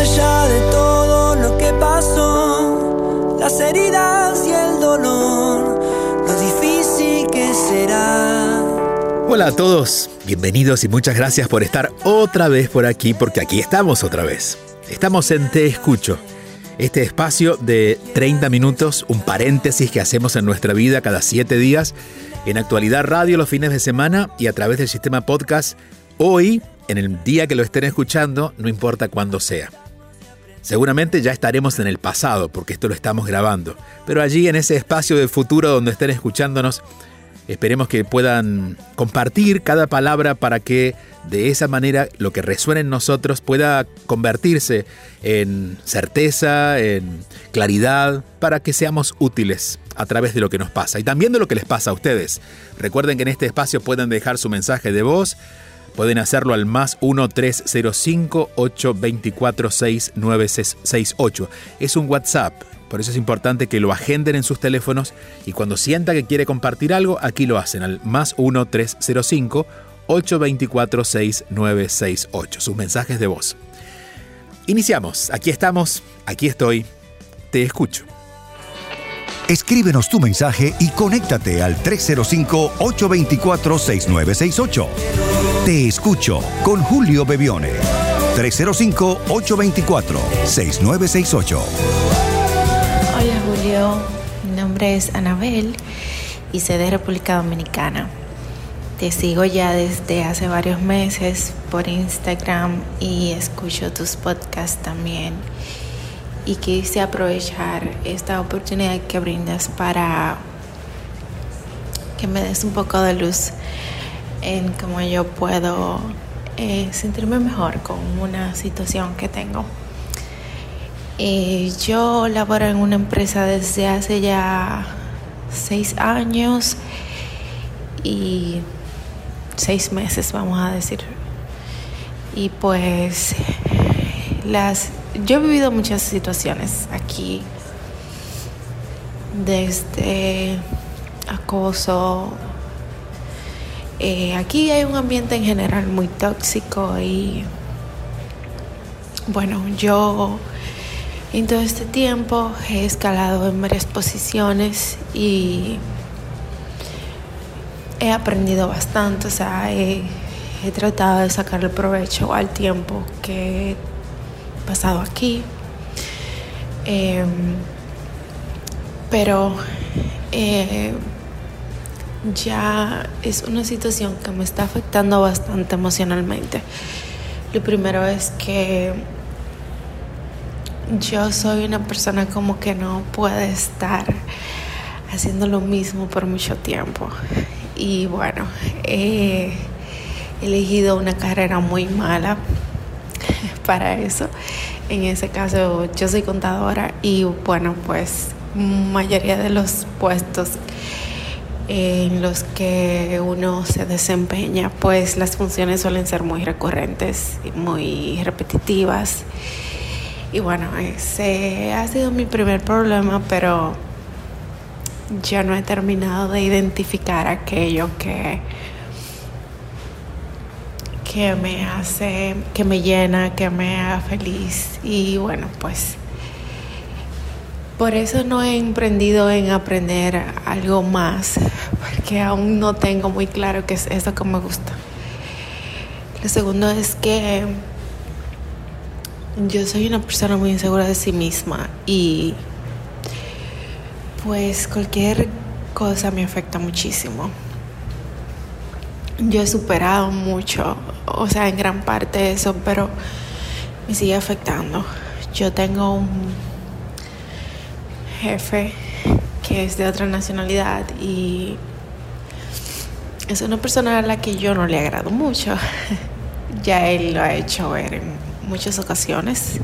allá de todo lo que pasó, las heridas y el dolor, lo difícil que será. Hola a todos, bienvenidos y muchas gracias por estar otra vez por aquí, porque aquí estamos otra vez. Estamos en Te Escucho, este espacio de 30 minutos, un paréntesis que hacemos en nuestra vida cada 7 días, en actualidad radio los fines de semana y a través del sistema podcast hoy, en el día que lo estén escuchando, no importa cuándo sea. Seguramente ya estaremos en el pasado, porque esto lo estamos grabando, pero allí en ese espacio del futuro donde estén escuchándonos, Esperemos que puedan compartir cada palabra para que de esa manera lo que resuene en nosotros pueda convertirse en certeza, en claridad, para que seamos útiles a través de lo que nos pasa y también de lo que les pasa a ustedes. Recuerden que en este espacio pueden dejar su mensaje de voz. Pueden hacerlo al más 1-305-824-6968. Es un WhatsApp por eso es importante que lo agenden en sus teléfonos y cuando sienta que quiere compartir algo, aquí lo hacen al más 1-305 824 6968. Sus mensajes de voz. Iniciamos. Aquí estamos. Aquí estoy. Te escucho. Escríbenos tu mensaje y conéctate al 305-824-6968. Te escucho con Julio Bebione. 305-824-6968. Hola Julio, mi nombre es Anabel y soy de República Dominicana. Te sigo ya desde hace varios meses por Instagram y escucho tus podcasts también. Y quise aprovechar esta oportunidad que brindas para que me des un poco de luz en cómo yo puedo eh, sentirme mejor con una situación que tengo. Eh, yo laboro en una empresa desde hace ya seis años y seis meses, vamos a decir. Y pues las yo he vivido muchas situaciones aquí, desde acoso. Eh, aquí hay un ambiente en general muy tóxico y bueno, yo en todo este tiempo he escalado en varias posiciones y he aprendido bastante, o sea, he, tratado de sacar el provecho al tiempo que he pasado aquí. Em, pero eh, ya es una situación que me está afectando bastante emocionalmente. Lo primero es que yo soy una persona como que no puede estar haciendo lo mismo por mucho tiempo. Y bueno, he elegido una carrera muy mala para eso. En ese caso, yo soy contadora y bueno, pues mayoría de los puestos en los que uno se desempeña, pues las funciones suelen ser muy recurrentes y muy repetitivas. Y bueno, ese ha sido mi primer problema, pero yo no he terminado de identificar aquello que, que me hace, que me llena, que me haga feliz. Y bueno, pues por eso no he emprendido en aprender algo más, porque aún no tengo muy claro qué es eso que me gusta. Lo segundo es que yo soy una persona muy insegura de sí misma y pues cualquier cosa me afecta muchísimo. Yo he superado mucho, o sea, en gran parte eso, pero me sigue afectando. Yo tengo un jefe que es de otra nacionalidad y es una persona a la que yo no le agrado mucho. ya él lo ha hecho ver en muchas ocasiones.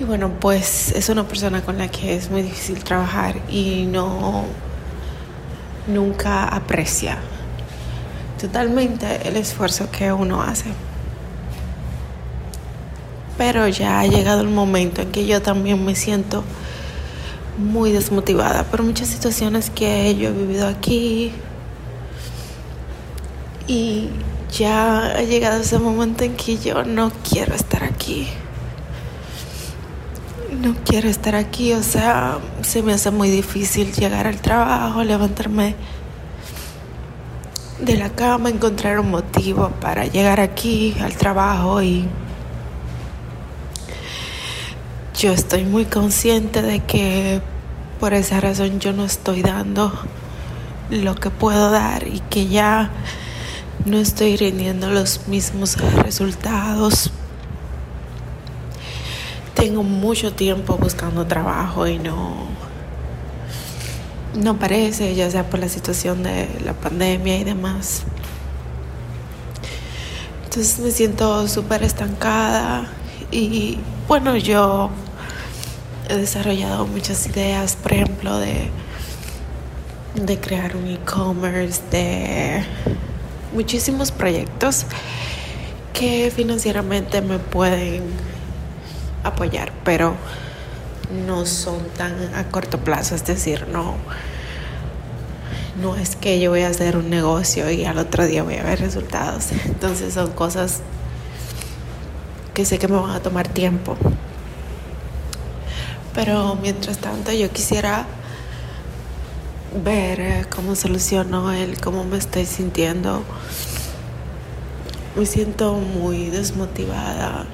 Y bueno, pues es una persona con la que es muy difícil trabajar y no nunca aprecia totalmente el esfuerzo que uno hace. Pero ya ha llegado el momento en que yo también me siento muy desmotivada por muchas situaciones que yo he vivido aquí. Y ya ha llegado ese momento en que yo no quiero estar aquí. No quiero estar aquí, o sea, se me hace muy difícil llegar al trabajo, levantarme de la cama, encontrar un motivo para llegar aquí al trabajo y yo estoy muy consciente de que por esa razón yo no estoy dando lo que puedo dar y que ya no estoy rindiendo los mismos resultados. Tengo mucho tiempo buscando trabajo y no no parece, ya sea por la situación de la pandemia y demás. Entonces me siento súper estancada y bueno, yo he desarrollado muchas ideas, por ejemplo, de, de crear un e-commerce, de muchísimos proyectos que financieramente me pueden apoyar, pero no son tan a corto plazo, es decir, no no es que yo voy a hacer un negocio y al otro día voy a ver resultados. Entonces son cosas que sé que me van a tomar tiempo. Pero mientras tanto yo quisiera ver eh, cómo soluciono el cómo me estoy sintiendo. Me siento muy desmotivada.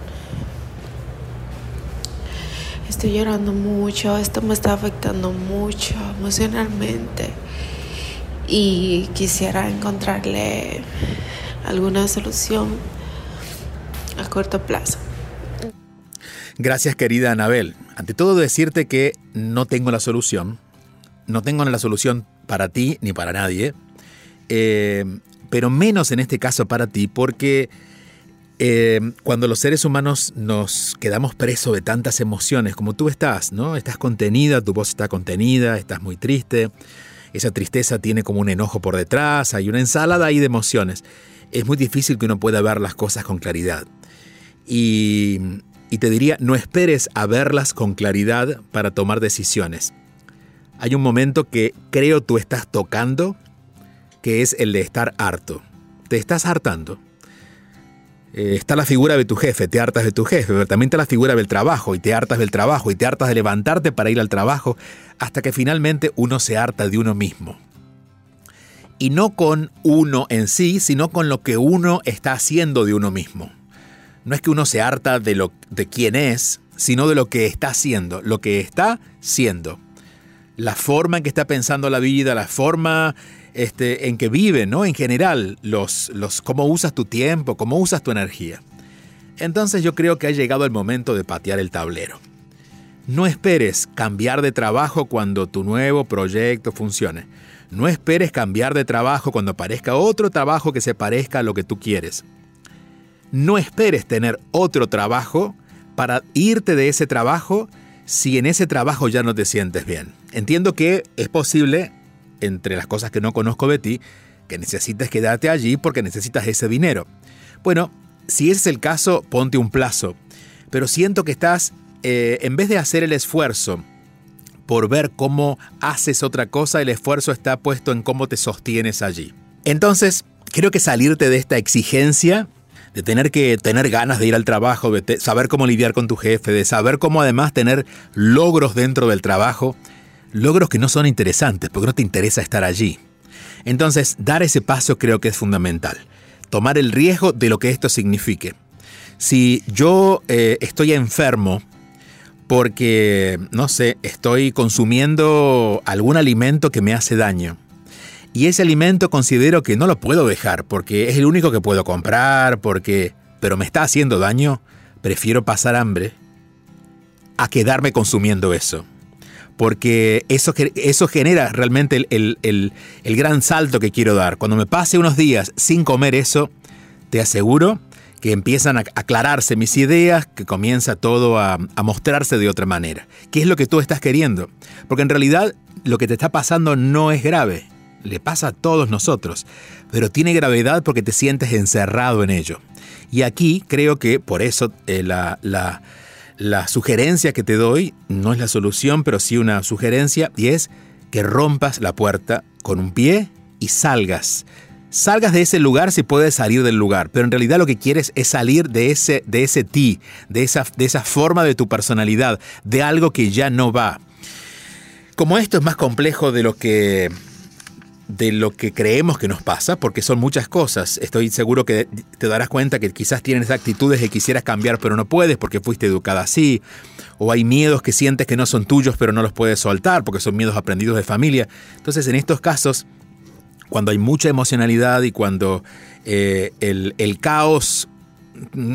Estoy llorando mucho, esto me está afectando mucho emocionalmente y quisiera encontrarle alguna solución a corto plazo. Gracias querida Anabel. Ante todo decirte que no tengo la solución, no tengo la solución para ti ni para nadie, eh, pero menos en este caso para ti porque eh, cuando los seres humanos nos quedamos presos de tantas emociones como tú estás, ¿no? Estás contenida, tu voz está contenida, estás muy triste, esa tristeza tiene como un enojo por detrás, hay una ensalada ahí de emociones. Es muy difícil que uno pueda ver las cosas con claridad. Y, y te diría, no esperes a verlas con claridad para tomar decisiones. Hay un momento que creo tú estás tocando, que es el de estar harto. Te estás hartando. Eh, está la figura de tu jefe, te hartas de tu jefe, pero también está la figura del trabajo y te hartas del trabajo y te hartas de levantarte para ir al trabajo hasta que finalmente uno se harta de uno mismo. Y no con uno en sí, sino con lo que uno está haciendo de uno mismo. No es que uno se harta de, lo, de quién es, sino de lo que está haciendo, lo que está siendo. La forma en que está pensando la vida, la forma este, en que vive, ¿no? En general, los, los, cómo usas tu tiempo, cómo usas tu energía. Entonces yo creo que ha llegado el momento de patear el tablero. No esperes cambiar de trabajo cuando tu nuevo proyecto funcione. No esperes cambiar de trabajo cuando aparezca otro trabajo que se parezca a lo que tú quieres. No esperes tener otro trabajo para irte de ese trabajo si en ese trabajo ya no te sientes bien. Entiendo que es posible entre las cosas que no conozco de ti, que necesitas quedarte allí porque necesitas ese dinero. Bueno, si ese es el caso, ponte un plazo. Pero siento que estás, eh, en vez de hacer el esfuerzo por ver cómo haces otra cosa, el esfuerzo está puesto en cómo te sostienes allí. Entonces, creo que salirte de esta exigencia de tener que tener ganas de ir al trabajo, de saber cómo lidiar con tu jefe, de saber cómo además tener logros dentro del trabajo, logros que no son interesantes porque no te interesa estar allí. Entonces, dar ese paso creo que es fundamental. Tomar el riesgo de lo que esto signifique. Si yo eh, estoy enfermo porque, no sé, estoy consumiendo algún alimento que me hace daño, y ese alimento considero que no lo puedo dejar porque es el único que puedo comprar, porque... pero me está haciendo daño, prefiero pasar hambre a quedarme consumiendo eso. Porque eso, eso genera realmente el, el gran salto que quiero dar. Cuando me pase unos días sin comer eso, te aseguro que empiezan a aclararse mis ideas, que comienza todo a, a, mostrarse de otra manera. ¿Qué es lo que tú estás queriendo? Porque en realidad lo que te está pasando no es grave le pasa a todos nosotros, pero tiene gravedad porque te sientes encerrado en ello. Y aquí creo que por eso eh, la, la, la sugerencia que te doy no es la solución, pero sí una sugerencia, y es que rompas la puerta con un pie y salgas. Salgas de ese lugar si puedes salir del lugar, pero en realidad lo que quieres es salir de ese, de ese ti, de esa, de esa forma de tu personalidad, de algo que ya no va. Como esto es más complejo de lo que de lo que creemos que nos pasa, porque son muchas cosas. Estoy seguro que te darás cuenta que quizás tienes actitudes que quisieras cambiar pero no puedes porque fuiste educada así, o hay miedos que sientes que no son tuyos pero no los puedes soltar porque son miedos aprendidos de familia. Entonces en estos casos, cuando hay mucha emocionalidad y cuando eh, el, el caos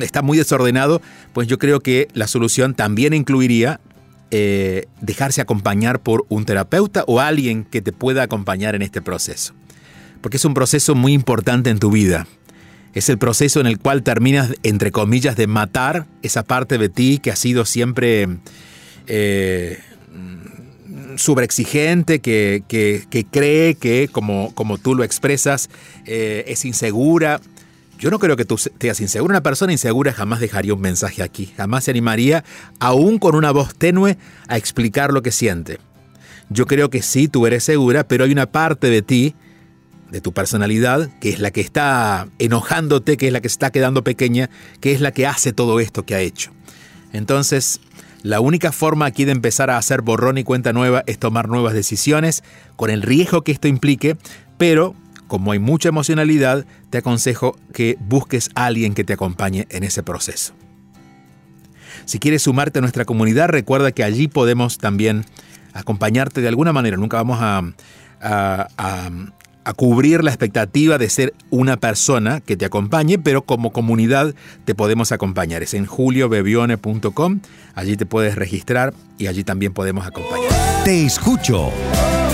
está muy desordenado, pues yo creo que la solución también incluiría eh, dejarse acompañar por un terapeuta o alguien que te pueda acompañar en este proceso. Porque es un proceso muy importante en tu vida. Es el proceso en el cual terminas, entre comillas, de matar esa parte de ti que ha sido siempre eh, sobreexigente, que, cree que, como, como tú lo expresas, eh, es insegura. Yo no creo que tú seas insegura. Una persona insegura jamás dejaría un mensaje aquí, jamás se animaría, aún con una voz tenue, a explicar lo que siente. Yo creo que sí, tú eres segura, pero hay una parte de ti, de tu personalidad, que es la que está enojándote, que es la que está quedando pequeña, que es la que hace todo esto que ha hecho. Entonces, la única forma aquí de empezar a hacer borrón y cuenta nueva es tomar nuevas decisiones, con el riesgo que esto implique, pero como hay mucha emocionalidad, te aconsejo que busques a alguien que te acompañe en ese proceso. Si quieres sumarte a nuestra comunidad, recuerda que allí podemos también acompañarte de alguna manera. Nunca vamos a, a, cubrir la expectativa de ser una persona que te acompañe, pero como comunidad te podemos acompañar. Es en juliobebione.com, allí te puedes registrar y allí también podemos acompañar. Te escucho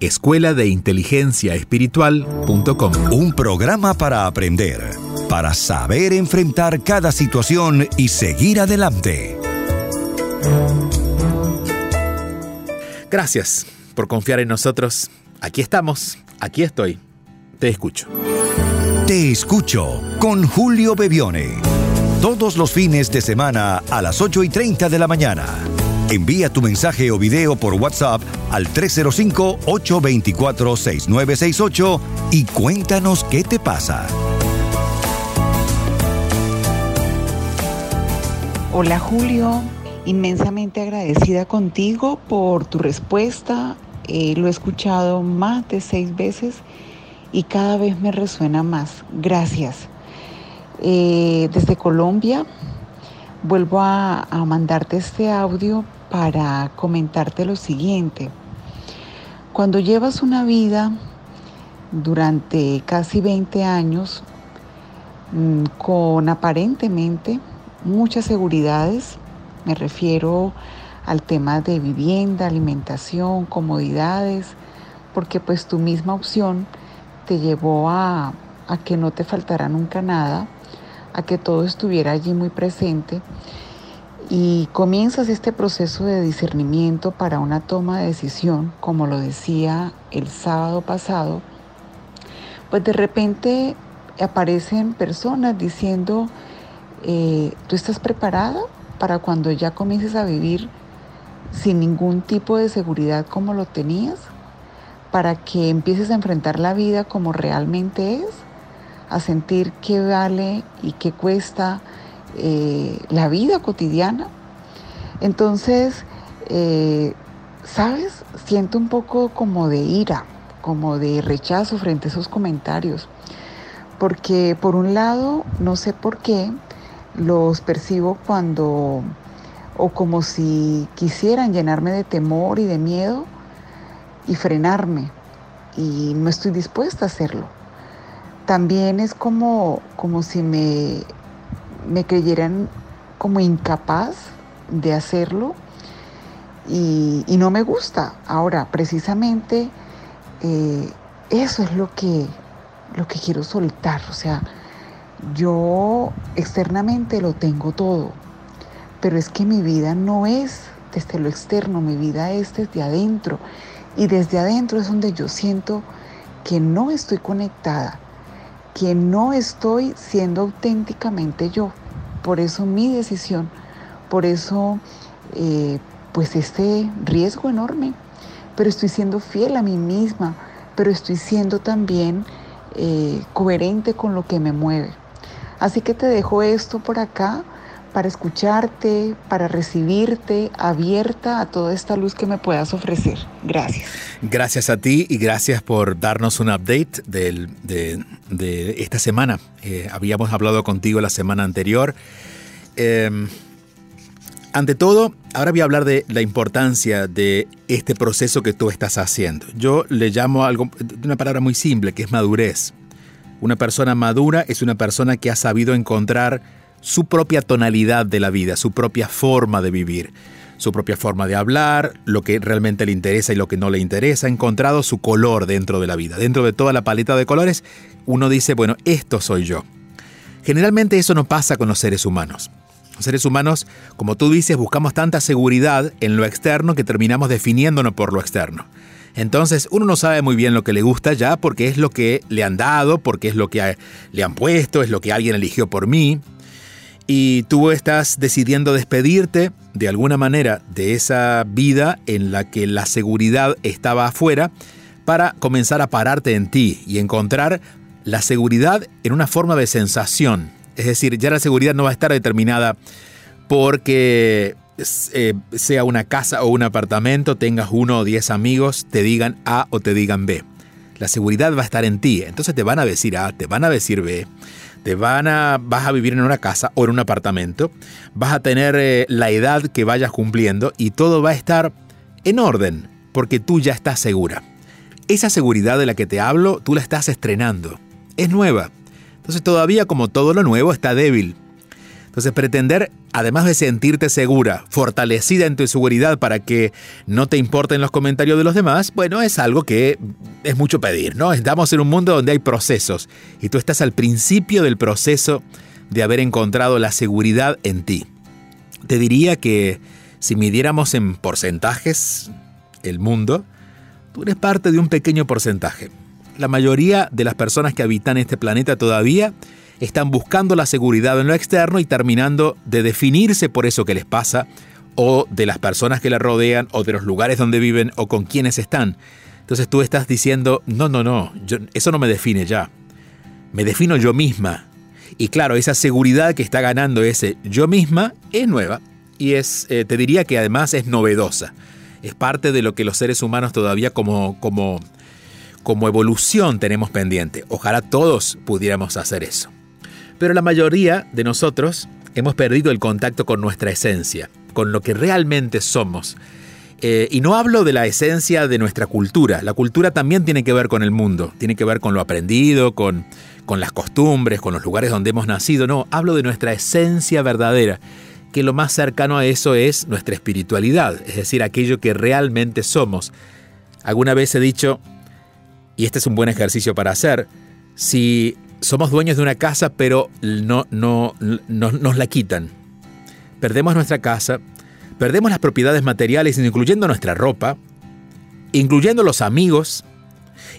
escuela de inteligencia espiritual.com. Un programa para aprender, para saber enfrentar cada situación y seguir adelante. Gracias por confiar en nosotros. Aquí estamos, aquí estoy. Te escucho. Te escucho con Julio Bebione. Todos los fines de semana a las 8 y 30 de la mañana Envía tu mensaje o video por WhatsApp al 305-824-6968 y cuéntanos qué te pasa. Hola Julio, inmensamente agradecida contigo por tu respuesta. Eh, lo he escuchado más de seis veces y cada vez me resuena más. Gracias. Eh, desde Colombia vuelvo a mandarte este audio para comentarte lo siguiente. Cuando llevas una vida durante casi 20 años mm, con aparentemente muchas seguridades, me refiero al tema de vivienda, alimentación, comodidades, porque pues tu misma opción te llevó a, a que no te faltara nunca nada, a que todo estuviera allí muy presente. Y comienzas este proceso de discernimiento para una toma de decisión, como lo decía el sábado pasado, pues de repente aparecen personas diciendo, eh, ¿tú estás preparada para cuando ya comiences a vivir sin ningún tipo de seguridad como lo tenías, para que empieces a enfrentar la vida como realmente es, a sentir qué vale y qué cuesta eh, la vida cotidiana. Entonces, eh, ¿sabes? Siento un poco como de ira, como de rechazo frente a esos comentarios. Porque por un lado, no sé por qué, los percibo cuando, o como si quisieran llenarme de temor y de miedo y frenarme. Y no estoy dispuesta a hacerlo. También es como, como si me, me creyeran como incapaz de hacerlo y, no me gusta. Ahora, precisamente eh, eso es lo que, lo que quiero soltar. O sea, yo externamente lo tengo todo, pero es que mi vida no es desde lo externo, mi vida es desde adentro. Y desde adentro es donde yo siento que no estoy conectada, que no estoy siendo auténticamente yo. Por eso mi decisión, por eso eh, pues este riesgo enorme, pero estoy siendo fiel a mí misma, pero estoy siendo también eh, coherente con lo que me mueve. Así que te dejo esto por acá para escucharte, para recibirte abierta a toda esta luz que me puedas ofrecer. Gracias. Gracias a ti y gracias por darnos un update de, esta semana. Eh, habíamos hablado contigo la semana anterior. Em, ante todo, ahora voy a hablar de la importancia de este proceso que tú estás haciendo. Yo le llamo algo, una palabra muy simple, que es madurez. Una persona madura es una persona que ha sabido encontrar su propia tonalidad de la vida, su propia forma de vivir, su propia forma de hablar, lo que realmente le interesa y lo que no le interesa, ha encontrado su color dentro de la vida. Dentro de toda la paleta de colores, uno dice, bueno, esto soy yo. Generalmente eso no pasa con los seres humanos. Los seres humanos, como tú dices, buscamos tanta seguridad en lo externo que terminamos definiéndonos por lo externo. Entonces uno no sabe muy bien lo que le gusta ya porque es lo que le han dado, porque es lo que le han puesto, es lo que alguien eligió por mí. Y tú estás decidiendo despedirte de alguna manera de esa vida en la que la seguridad estaba afuera para comenzar a pararte en ti y encontrar la seguridad en una forma de sensación, es decir, ya la seguridad no va a estar determinada porque eh, sea una casa o un apartamento, tengas uno o diez amigos, te digan A o te digan B. La seguridad va a estar en ti. Entonces te van a decir A, te van a decir B, te van a, vas a vivir en una casa o en un apartamento, vas a tener eh, la edad que vayas cumpliendo y todo va a estar en orden, porque tú ya estás segura. Esa seguridad de la que te hablo, tú la estás estrenando. Es nueva. Entonces todavía como todo lo nuevo está débil. Entonces pretender, además de sentirte segura, fortalecida en tu seguridad para que no te importen los comentarios de los demás, bueno, es algo que es mucho pedir, ¿no? Estamos en un mundo donde hay procesos y tú estás al principio del proceso de haber encontrado la seguridad en ti. Te diría que si midiéramos en porcentajes el mundo, tú eres parte de un pequeño porcentaje. La mayoría de las personas que habitan este planeta todavía están buscando la seguridad en lo externo y terminando de definirse por eso que les pasa, o de las personas que la rodean, o de los lugares donde viven, o con quienes están. Entonces tú estás diciendo, no, no, no, eso no me define ya. Me defino yo misma. Y claro, esa seguridad que está ganando ese yo misma es nueva y es, eh, te diría que además es novedosa. Es parte de lo que los seres humanos todavía como, como como evolución tenemos pendiente. Ojalá todos pudiéramos hacer eso. Pero la mayoría de nosotros hemos perdido el contacto con nuestra esencia, con lo que realmente somos. Eh, y no hablo de la esencia de nuestra cultura. La cultura también tiene que ver con el mundo, tiene que ver con lo aprendido, con, con las costumbres, con los lugares donde hemos nacido. No, hablo de nuestra esencia verdadera, que lo más cercano a eso es nuestra espiritualidad, es decir, aquello que realmente somos. Alguna vez he dicho, y este es un buen ejercicio para hacer, si somos dueños de una casa pero no, no, no, nos la quitan, perdemos nuestra casa, perdemos las propiedades materiales, incluyendo nuestra ropa, incluyendo los amigos,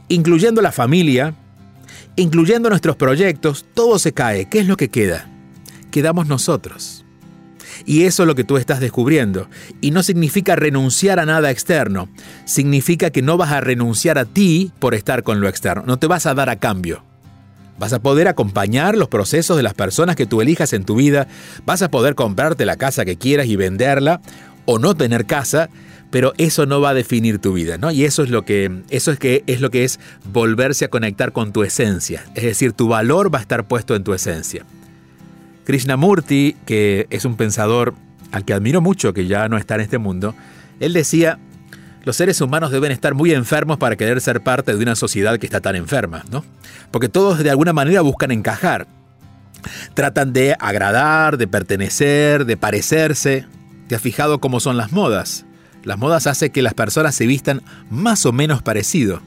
incluyendo la familia, incluyendo nuestros proyectos, todo se cae. ¿Qué es lo que queda? Quedamos nosotros. Y eso es lo que tú estás descubriendo. Y no significa renunciar a nada externo. Significa que no vas a renunciar a ti por estar con lo externo. No te vas a dar a cambio. Vas a poder acompañar los procesos de las personas que tú elijas en tu vida. Vas a poder comprarte la casa que quieras y venderla o no tener casa, pero eso no va a definir tu vida, ¿no? Y eso es lo que eso es que es lo que es volverse a conectar con tu esencia, es decir, tu valor va a estar puesto en tu esencia. Krishnamurti, que es un pensador al que admiro mucho, que ya no está en este mundo, él decía, los seres humanos deben estar muy enfermos para querer ser parte de una sociedad que está tan enferma, ¿no? Porque todos de alguna manera buscan encajar. Tratan de agradar, de pertenecer, de parecerse. ¿Te has fijado cómo son las modas? Las modas hacen que las personas se vistan más o menos parecido.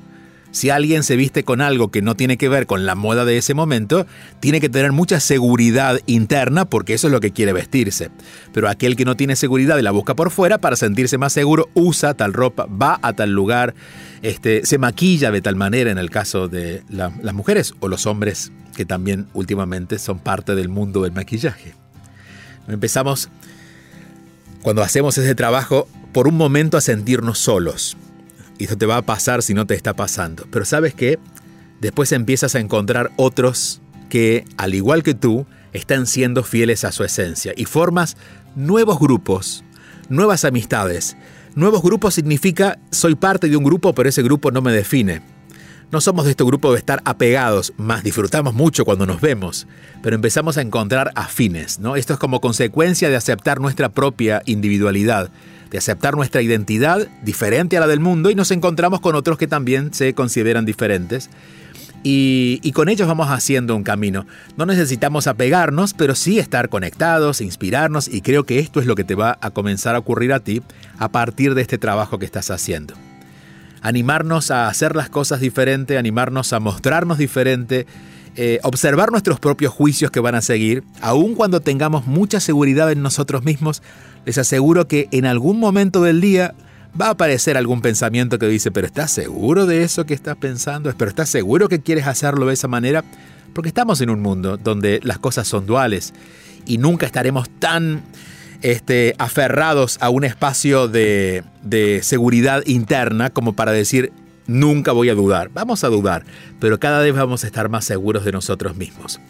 Si alguien se viste con algo que no tiene que ver con la moda de ese momento, tiene que tener mucha seguridad interna porque eso es lo que quiere vestirse. Pero aquel que no tiene seguridad y la busca por fuera para sentirse más seguro, usa tal ropa, va a tal lugar, este, se maquilla de tal manera en el caso de las mujeres o los hombres que también últimamente son parte del mundo del maquillaje. Empezamos cuando hacemos ese trabajo por un momento a sentirnos solos. Y eso te va a pasar si no te está pasando. Pero sabes qué? Después empiezas a encontrar otros que, al igual que tú, están siendo fieles a su esencia. Y formas nuevos grupos, nuevas amistades. Nuevos grupos significa soy parte de un grupo, pero ese grupo no me define. No somos de este grupo de estar apegados, más disfrutamos mucho cuando nos vemos, pero empezamos a encontrar afines, ¿no? Esto es como consecuencia de aceptar nuestra propia individualidad de aceptar nuestra identidad diferente a la del mundo y nos encontramos con otros que también se consideran diferentes. Y, con ellos vamos haciendo un camino. No necesitamos apegarnos, pero sí estar conectados, inspirarnos y creo que esto es lo que te va a comenzar a ocurrir a ti a partir de este trabajo que estás haciendo. Animarnos a hacer las cosas diferente, animarnos a mostrarnos diferente, eh, observar nuestros propios juicios que van a seguir, aun cuando tengamos mucha seguridad en nosotros mismos, les aseguro que en algún momento del día va a aparecer algún pensamiento que dice, pero ¿estás seguro de eso que estás pensando? ¿Pero estás seguro que quieres hacerlo de esa manera? Porque estamos en un mundo donde las cosas son duales y nunca estaremos tan este, aferrados a un espacio de, de seguridad interna como para decir, nunca voy a dudar. Vamos a dudar, pero cada vez vamos a estar más seguros de nosotros mismos.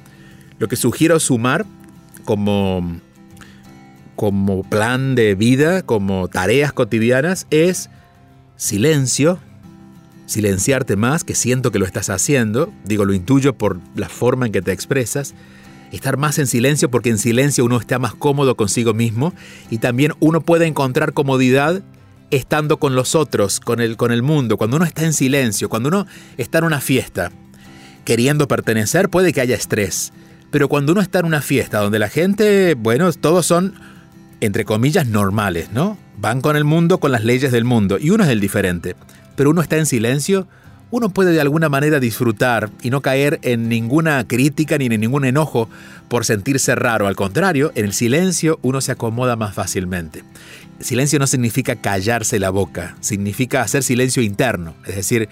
Lo que sugiero sumar como como plan de vida, como tareas cotidianas, es silencio, silenciarte más, que siento que lo estás haciendo, digo, lo intuyo por la forma en que te expresas, estar más en silencio porque en silencio uno está más cómodo consigo mismo y también uno puede encontrar comodidad estando con los otros, con el, con el mundo, cuando uno está en silencio, cuando uno está en una fiesta, queriendo pertenecer, puede que haya estrés. Pero cuando uno está en una fiesta donde la gente, bueno, todos son entre comillas, normales, ¿no? Van con el mundo, con las leyes del mundo, y uno es el diferente. Pero uno está en silencio, uno puede de alguna manera disfrutar y no caer en ninguna crítica ni en ningún enojo por sentirse raro. Al contrario, en el silencio uno se acomoda más fácilmente. Silencio no significa callarse la boca, significa hacer silencio interno, es decir,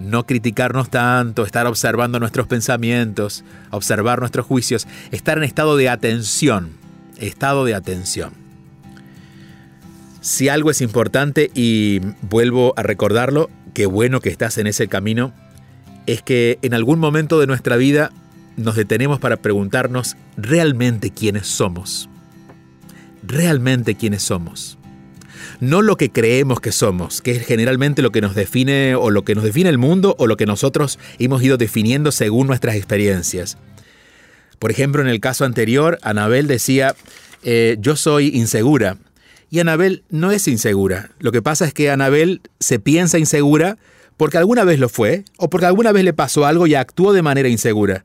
no criticarnos tanto, estar observando nuestros pensamientos, observar nuestros juicios, estar en estado de atención, estado de atención. Si algo es importante, y vuelvo a recordarlo, qué bueno que estás en ese camino, es que en algún momento de nuestra vida nos detenemos para preguntarnos realmente quiénes somos. Realmente quiénes somos. No lo que creemos que somos, que es generalmente lo que nos define o lo que nos define el mundo o lo que nosotros hemos ido definiendo según nuestras experiencias. Por ejemplo, en el caso anterior, Anabel decía, eh, yo soy insegura. Y Anabel no es insegura. Lo que pasa es que Anabel se piensa insegura porque alguna vez lo fue o porque alguna vez le pasó algo y actuó de manera insegura.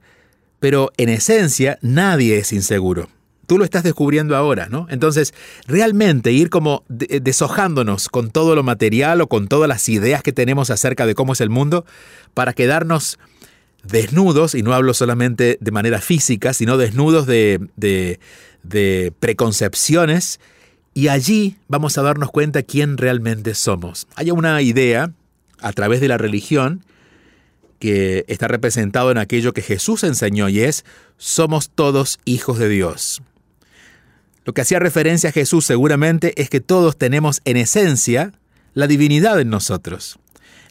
Pero en esencia nadie es inseguro. Tú lo estás descubriendo ahora, ¿no? Entonces, realmente ir como deshojándonos con todo lo material o con todas las ideas que tenemos acerca de cómo es el mundo para quedarnos desnudos, y no hablo solamente de manera física, sino desnudos de, de, de preconcepciones y allí vamos a darnos cuenta quién realmente somos. Hay una idea a través de la religión que está representado en aquello que Jesús enseñó y es somos todos hijos de Dios. Lo que hacía referencia a Jesús seguramente es que todos tenemos en esencia la divinidad en nosotros.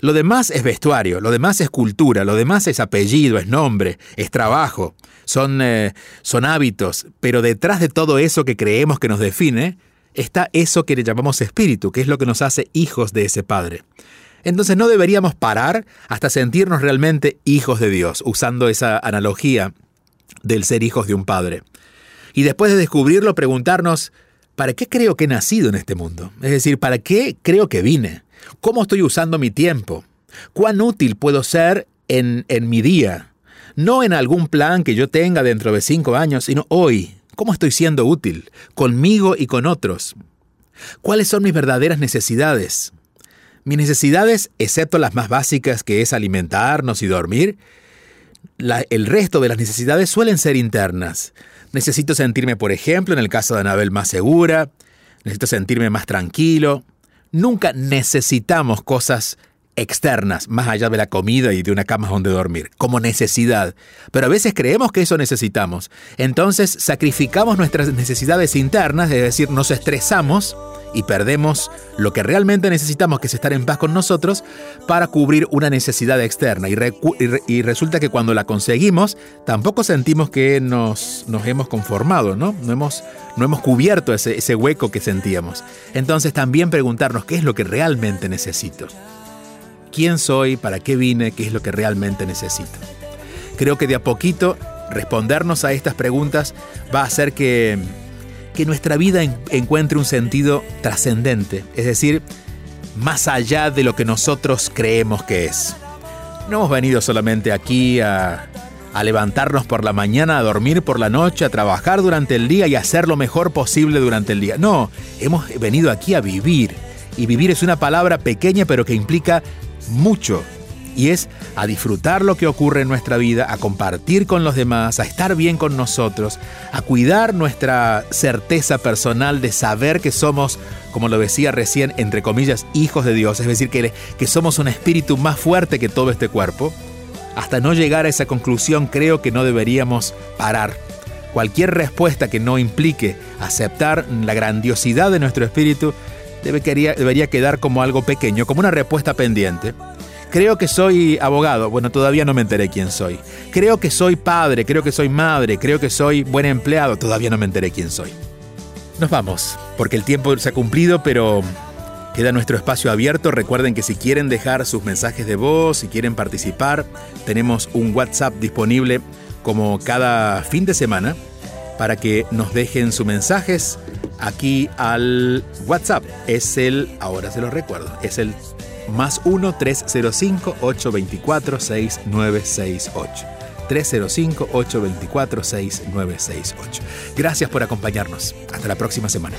Lo demás es vestuario, lo demás es cultura, lo demás es apellido, es nombre, es trabajo, son, eh, son hábitos, pero detrás de todo eso que creemos que nos define, está eso que le llamamos espíritu, que es lo que nos hace hijos de ese Padre. Entonces no deberíamos parar hasta sentirnos realmente hijos de Dios, usando esa analogía del ser hijos de un Padre. Y después de descubrirlo, preguntarnos, ¿para qué creo que he nacido en este mundo? Es decir, ¿para qué creo que vine? ¿Cómo estoy usando mi tiempo? ¿Cuán útil puedo ser en, en mi día? No en algún plan que yo tenga dentro de cinco años, sino hoy, ¿Cómo estoy siendo útil? Conmigo y con otros. ¿Cuáles son mis verdaderas necesidades? Mis necesidades, excepto las más básicas que es alimentarnos y dormir, el resto de las necesidades suelen ser internas. Necesito sentirme, por ejemplo, en el caso de Anabel, más segura, necesito sentirme más tranquilo. Nunca necesitamos cosas externas, más allá de la comida y de una cama donde dormir, como necesidad. Pero a veces creemos que eso necesitamos. Entonces sacrificamos nuestras necesidades internas, es decir, nos estresamos y perdemos lo que realmente necesitamos, que es estar en paz con nosotros, para cubrir una necesidad externa. Y, resulta que cuando la conseguimos, tampoco sentimos que nos, hemos conformado, ¿no? No hemos, no hemos cubierto ese, ese hueco que sentíamos. Entonces también preguntarnos qué es lo que realmente necesito quién soy, para qué vine, qué es lo que realmente necesito. Creo que de a poquito respondernos a estas preguntas va a hacer que, que nuestra vida encuentre un sentido trascendente, es decir, más allá de lo que nosotros creemos que es. No hemos venido solamente aquí a, a levantarnos por la mañana, a dormir por la noche, a trabajar durante el día y a hacer lo mejor posible durante el día. No, hemos venido aquí a vivir. Y vivir es una palabra pequeña pero que implica mucho y es a disfrutar lo que ocurre en nuestra vida, a compartir con los demás, a estar bien con nosotros, a cuidar nuestra certeza personal de saber que somos, como lo decía recién, entre comillas, hijos de Dios, es decir, que, que somos un espíritu más fuerte que todo este cuerpo. Hasta no llegar a esa conclusión creo que no deberíamos parar. Cualquier respuesta que no implique aceptar la grandiosidad de nuestro espíritu debería quedar como algo pequeño, como una respuesta pendiente. Creo que soy abogado, bueno, todavía no me enteré quién soy. Creo que soy padre, creo que soy madre, creo que soy buen empleado, todavía no me enteré quién soy. Nos vamos, porque el tiempo se ha cumplido, pero queda nuestro espacio abierto. Recuerden que si quieren dejar sus mensajes de voz, si quieren participar, tenemos un WhatsApp disponible como cada fin de semana para que nos dejen sus mensajes aquí al WhatsApp. Es el, ahora se lo recuerdo, es el más 1-305-824-6968. 305-824-6968. Gracias por acompañarnos. Hasta la próxima semana.